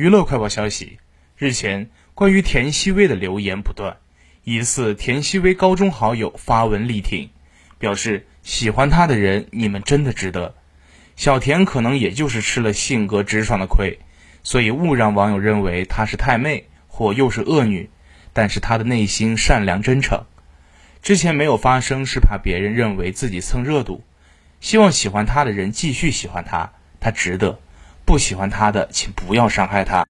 娱乐快报消息：日前，关于田曦薇的流言不断，疑似田曦薇高中好友发文力挺，表示喜欢她的人，你们真的值得。小田可能也就是吃了性格直爽的亏，所以误让网友认为她是太妹或又是恶女，但是她的内心善良真诚。之前没有发声是怕别人认为自己蹭热度，希望喜欢她的人继续喜欢她，她值得。不喜欢他的，请不要伤害他。